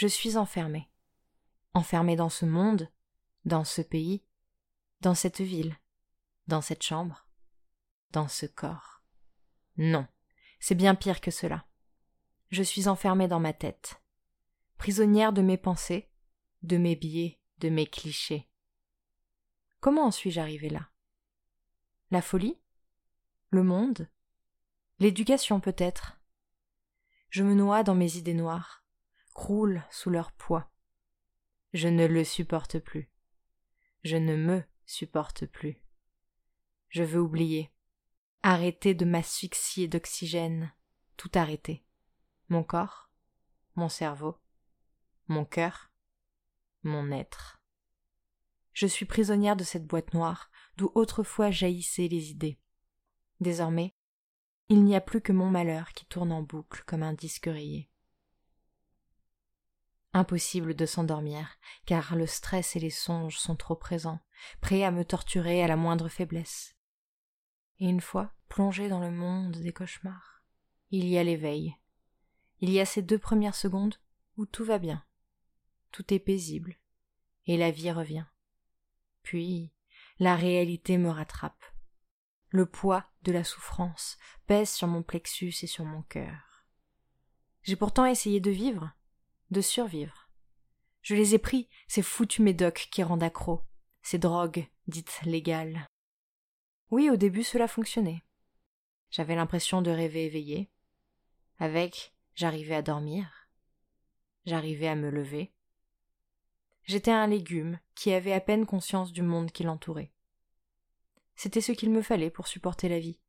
Je suis enfermée. Enfermée dans ce monde, dans ce pays, dans cette ville, dans cette chambre, dans ce corps. Non, c'est bien pire que cela. Je suis enfermée dans ma tête, prisonnière de mes pensées, de mes biais, de mes clichés. Comment en suis-je arrivée là? La folie? Le monde? L'éducation peut-être? Je me noie dans mes idées noires croulent sous leur poids. Je ne le supporte plus. Je ne me supporte plus. Je veux oublier. Arrêter de m'asphyxier d'oxygène. Tout arrêter. Mon corps, mon cerveau, mon cœur, mon être. Je suis prisonnière de cette boîte noire d'où autrefois jaillissaient les idées. Désormais, il n'y a plus que mon malheur qui tourne en boucle comme un disque rayé. Impossible de s'endormir, car le stress et les songes sont trop présents, prêts à me torturer à la moindre faiblesse. Et une fois plongé dans le monde des cauchemars, il y a l'éveil. Il y a ces deux premières secondes où tout va bien, tout est paisible, et la vie revient. Puis la réalité me rattrape. Le poids de la souffrance pèse sur mon plexus et sur mon cœur. J'ai pourtant essayé de vivre, de survivre. Je les ai pris, ces foutus médocs qui rendent accro, ces drogues dites légales. Oui, au début cela fonctionnait. J'avais l'impression de rêver éveillé. Avec, j'arrivais à dormir. J'arrivais à me lever. J'étais un légume qui avait à peine conscience du monde qui l'entourait. C'était ce qu'il me fallait pour supporter la vie.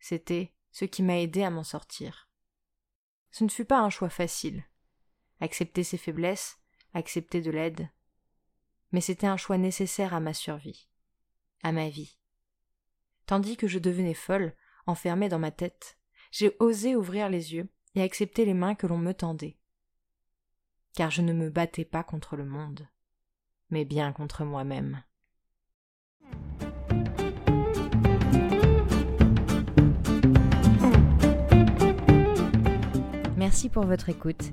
C'était ce qui m'a aidé à m'en sortir. Ce ne fut pas un choix facile, accepter ses faiblesses, accepter de l'aide. Mais c'était un choix nécessaire à ma survie, à ma vie. Tandis que je devenais folle, enfermée dans ma tête, j'ai osé ouvrir les yeux et accepter les mains que l'on me tendait. Car je ne me battais pas contre le monde, mais bien contre moi-même. Merci pour votre écoute.